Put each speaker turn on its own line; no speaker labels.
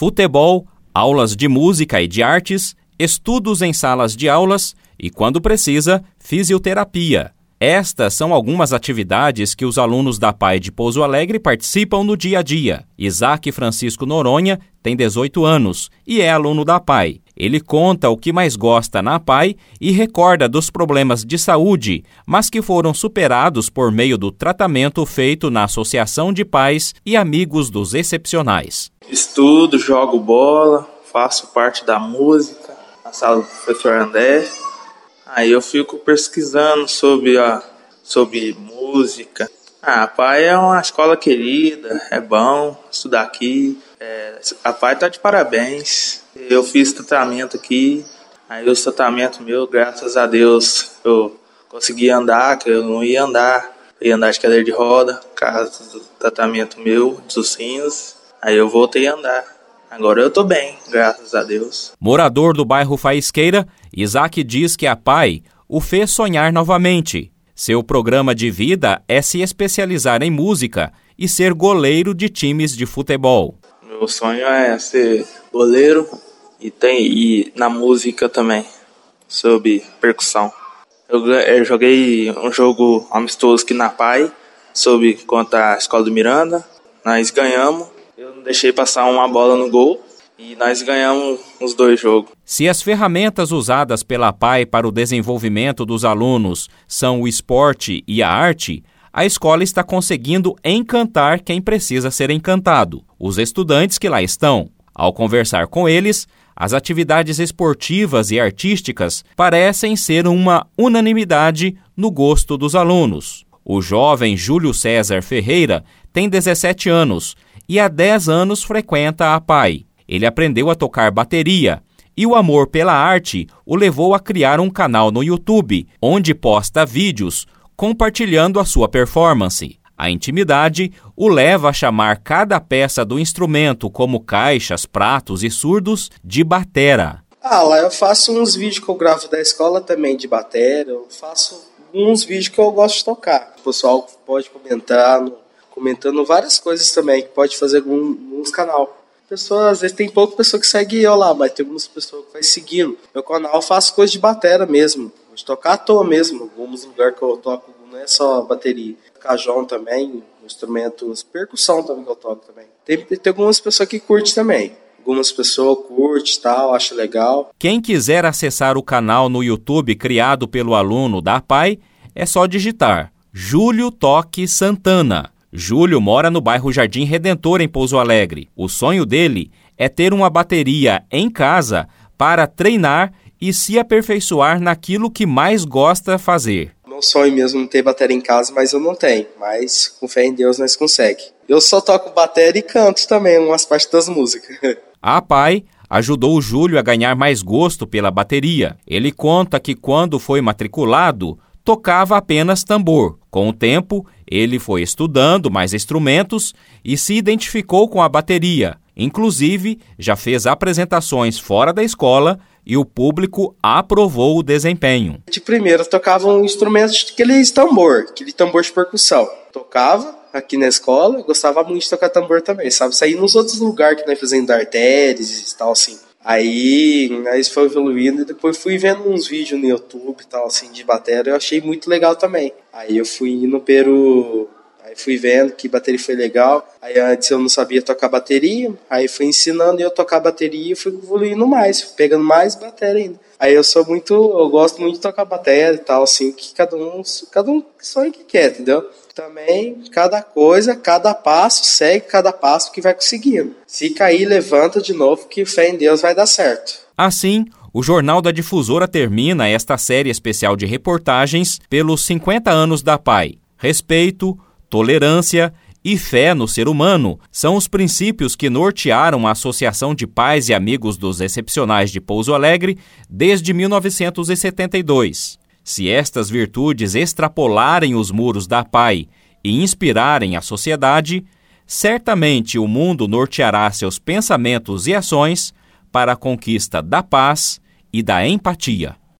futebol, aulas de música e de artes, estudos em salas de aulas e, quando precisa, fisioterapia. Estas são algumas atividades que os alunos da PAI de Pouso Alegre participam no dia a dia. Isaac Francisco Noronha tem 18 anos e é aluno da PAI. Ele conta o que mais gosta na PAI e recorda dos problemas de saúde, mas que foram superados por meio do tratamento feito na Associação de Pais e Amigos dos Excepcionais.
Estudo, jogo bola, faço parte da música, na sala do professor André Aí eu fico pesquisando sobre sobre música. Ah, a PAI é uma escola querida, é bom estudar aqui. É, a PAI tá de parabéns. Eu fiz tratamento aqui. Aí o tratamento meu, graças a Deus, eu consegui andar, que eu não ia andar. Eu ia andar de cadeira de roda, causa do tratamento meu, dos rins. Aí eu voltei a andar. Agora eu tô bem, graças a Deus.
Morador do bairro Faisqueira, Isaac diz que a pai o fez sonhar novamente. Seu programa de vida é se especializar em música e ser goleiro de times de futebol.
Meu sonho é ser goleiro e tem e na música também, sobre percussão. Eu, eu joguei um jogo amistoso aqui na PAI, sobre contra a Escola do Miranda. Nós ganhamos não deixei passar uma bola no gol e nós ganhamos os dois jogos.
Se as ferramentas usadas pela PAI para o desenvolvimento dos alunos são o esporte e a arte, a escola está conseguindo encantar quem precisa ser encantado, os estudantes que lá estão. Ao conversar com eles, as atividades esportivas e artísticas parecem ser uma unanimidade no gosto dos alunos. O jovem Júlio César Ferreira tem 17 anos e há 10 anos frequenta a PAI. Ele aprendeu a tocar bateria e o amor pela arte o levou a criar um canal no YouTube, onde posta vídeos compartilhando a sua performance. A intimidade o leva a chamar cada peça do instrumento, como caixas, pratos e surdos, de batera.
Ah, lá eu faço uns vídeos que eu gravo da escola também de batera, eu faço uns vídeos que eu gosto de tocar. O pessoal pode comentar no comentando várias coisas também, que pode fazer alguns canal. Pessoas, às vezes tem pouca pessoa que segue eu lá, mas tem algumas pessoas que vai seguindo. Meu canal faço coisa de batera mesmo, de tocar à toa mesmo. Alguns lugares que eu toco não é só bateria. Cajão também, instrumentos, percussão também que eu toco também. Tem, tem algumas pessoas que curtem também. Algumas pessoas curtem tal, acham legal.
Quem quiser acessar o canal no YouTube criado pelo aluno da PAI, é só digitar Júlio Toque Santana. Júlio mora no bairro Jardim Redentor, em Pouso Alegre. O sonho dele é ter uma bateria em casa para treinar e se aperfeiçoar naquilo que mais gosta fazer.
Meu sonho mesmo é ter bateria em casa, mas eu não tenho. Mas com fé em Deus nós consegue. Eu só toco bateria e canto também umas partes das músicas.
A pai ajudou o Júlio a ganhar mais gosto pela bateria. Ele conta que quando foi matriculado, tocava apenas tambor. Com o tempo, ele foi estudando mais instrumentos e se identificou com a bateria. Inclusive, já fez apresentações fora da escola e o público aprovou o desempenho.
De primeiro, tocava um instrumento, aquele tambor, aquele tambor de percussão. Tocava aqui na escola, gostava muito de tocar tambor também, sabe? Sair nos outros lugares que nós fazendo artérias e tal, assim. Aí, aí foi evoluindo e depois fui vendo uns vídeos no YouTube e tal, assim, de bateria, eu achei muito legal também. Aí eu fui indo pelo... Aí fui vendo que bateria foi legal. Aí antes eu não sabia tocar bateria, aí fui ensinando eu tocar bateria e fui evoluindo mais, pegando mais bateria ainda. Aí eu sou muito, eu gosto muito de tocar bateria e tal, assim, que cada um, cada um sonha que quer, entendeu? Também, cada coisa, cada passo, segue cada passo que vai conseguindo. Se cair, levanta de novo, que fé em Deus vai dar certo.
Assim, o Jornal da Difusora termina esta série especial de reportagens pelos 50 anos da PAI. Respeito, tolerância e fé no ser humano são os princípios que nortearam a Associação de Pais e Amigos dos Excepcionais de Pouso Alegre desde 1972. Se estas virtudes extrapolarem os muros da PAI e inspirarem a sociedade, certamente o mundo norteará seus pensamentos e ações para a conquista da paz e da empatia.